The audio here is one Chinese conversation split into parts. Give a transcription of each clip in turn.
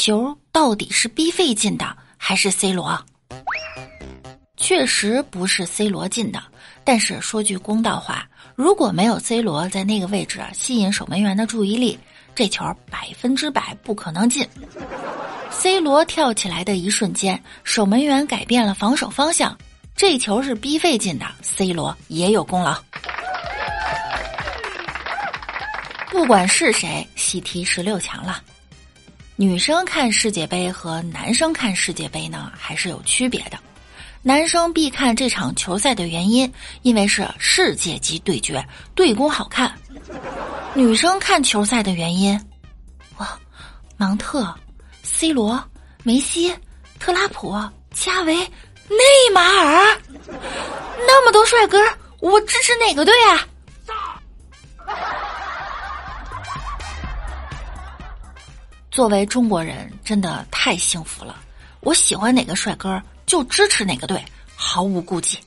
球到底是 B 费进的还是 C 罗？确实不是 C 罗进的，但是说句公道话，如果没有 C 罗在那个位置吸引守门员的注意力，这球百分之百不可能进。C 罗跳起来的一瞬间，守门员改变了防守方向，这球是 B 费进的，C 罗也有功劳。不管是谁，喜提十六强了。女生看世界杯和男生看世界杯呢，还是有区别的。男生必看这场球赛的原因，因为是世界级对决，对攻好看。女生看球赛的原因，哇，芒特、C 罗、梅西、特拉普、加维、内马尔，那么多帅哥，我支持哪个队啊？作为中国人，真的太幸福了。我喜欢哪个帅哥，就支持哪个队，毫无顾忌。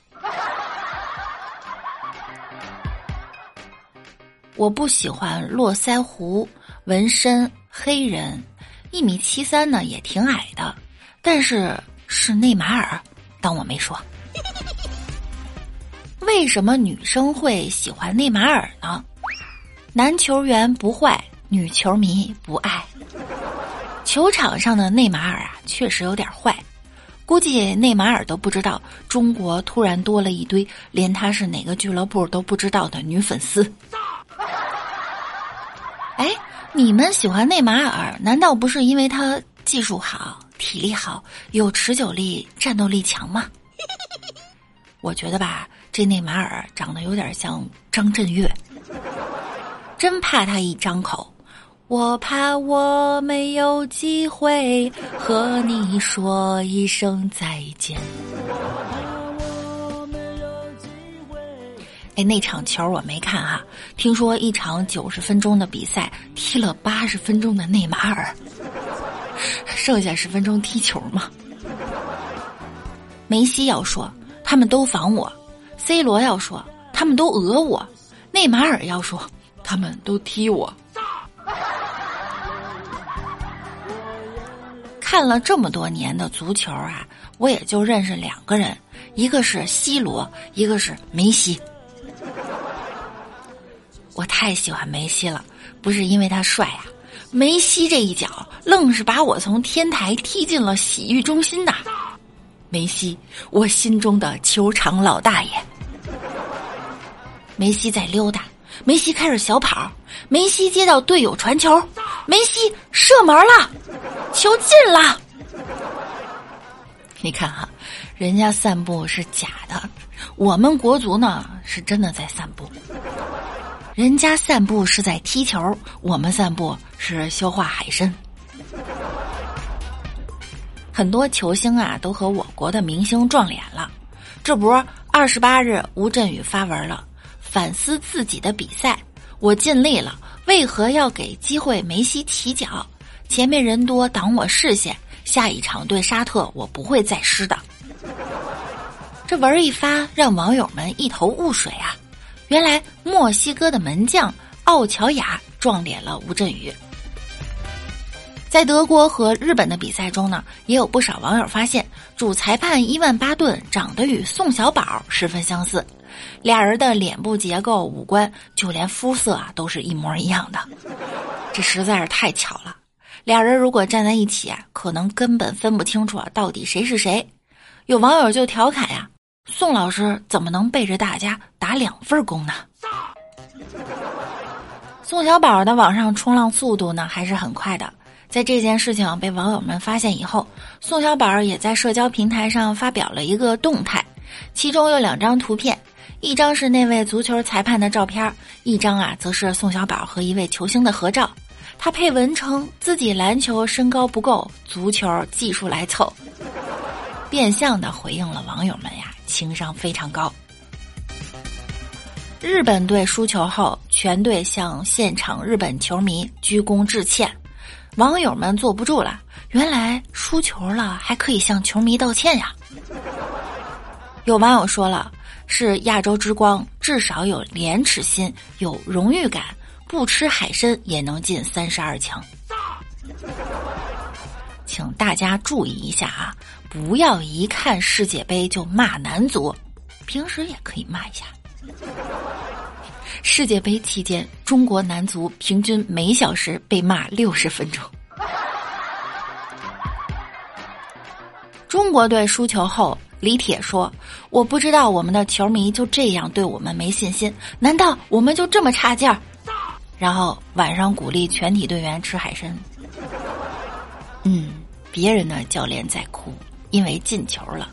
我不喜欢络腮胡、纹身、黑人，一米七三呢也挺矮的，但是是内马尔，当我没说。为什么女生会喜欢内马尔呢？男球员不坏，女球迷不爱。球场上的内马尔啊，确实有点坏，估计内马尔都不知道中国突然多了一堆连他是哪个俱乐部都不知道的女粉丝。哎，你们喜欢内马尔，难道不是因为他技术好、体力好、有持久力、战斗力强吗？我觉得吧，这内马尔长得有点像张震岳，真怕他一张口。我怕我没有机会和你说一声再见。哎，那场球我没看哈，听说一场九十分钟的比赛踢了八十分钟的内马尔，剩下十分钟踢球嘛？梅西要说他们都防我，C 罗要说他们都讹我，内马尔要说他们都踢我。看了这么多年的足球啊，我也就认识两个人，一个是 C 罗，一个是梅西。我太喜欢梅西了，不是因为他帅啊，梅西这一脚愣是把我从天台踢进了洗浴中心呐！梅西，我心中的球场老大爷。梅西在溜达，梅西开始小跑，梅西接到队友传球，梅西射门了。球进了，你看哈，人家散步是假的，我们国足呢是真的在散步。人家散步是在踢球，我们散步是消化海参。很多球星啊都和我国的明星撞脸了，这不，二十八日吴镇宇发文了，反思自己的比赛，我尽力了，为何要给机会梅西起脚？前面人多挡我视线，下一场对沙特我不会再失的。这文一发，让网友们一头雾水啊！原来墨西哥的门将奥乔亚撞脸了吴镇宇。在德国和日本的比赛中呢，也有不少网友发现，主裁判伊万巴顿长得与宋小宝十分相似，俩人的脸部结构、五官，就连肤色啊都是一模一样的，这实在是太巧了。俩人如果站在一起啊，可能根本分不清楚啊，到底谁是谁。有网友就调侃呀：“宋老师怎么能背着大家打两份工呢？” 宋小宝的网上冲浪速度呢还是很快的。在这件事情被网友们发现以后，宋小宝也在社交平台上发表了一个动态，其中有两张图片，一张是那位足球裁判的照片，一张啊则是宋小宝和一位球星的合照。他配文称自己篮球身高不够，足球技术来凑，变相的回应了网友们呀，情商非常高。日本队输球后，全队向现场日本球迷鞠躬致歉，网友们坐不住了，原来输球了还可以向球迷道歉呀！有网友说了，是亚洲之光，至少有廉耻心，有荣誉感。不吃海参也能进三十二强。请大家注意一下啊，不要一看世界杯就骂男足，平时也可以骂一下。世界杯期间，中国男足平均每小时被骂六十分钟。中国队输球后，李铁说：“我不知道我们的球迷就这样对我们没信心，难道我们就这么差劲儿？”然后晚上鼓励全体队员吃海参。嗯，别人的教练在哭，因为进球了；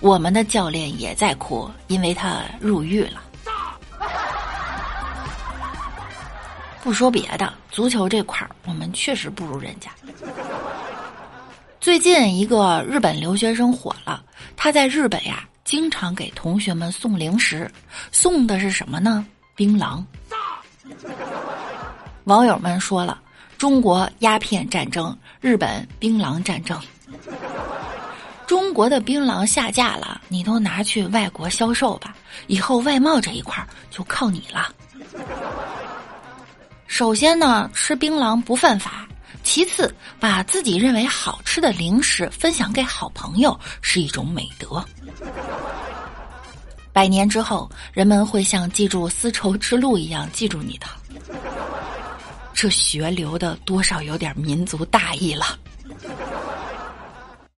我们的教练也在哭，因为他入狱了。不说别的，足球这块儿我们确实不如人家。最近一个日本留学生火了，他在日本呀，经常给同学们送零食，送的是什么呢？槟榔。网友们说了：“中国鸦片战争，日本槟榔战争。中国的槟榔下架了，你都拿去外国销售吧，以后外贸这一块就靠你了。”首先呢，吃槟榔不犯法；其次，把自己认为好吃的零食分享给好朋友是一种美德。百年之后，人们会像记住丝绸之路一样记住你的。这血流的多少有点民族大义了。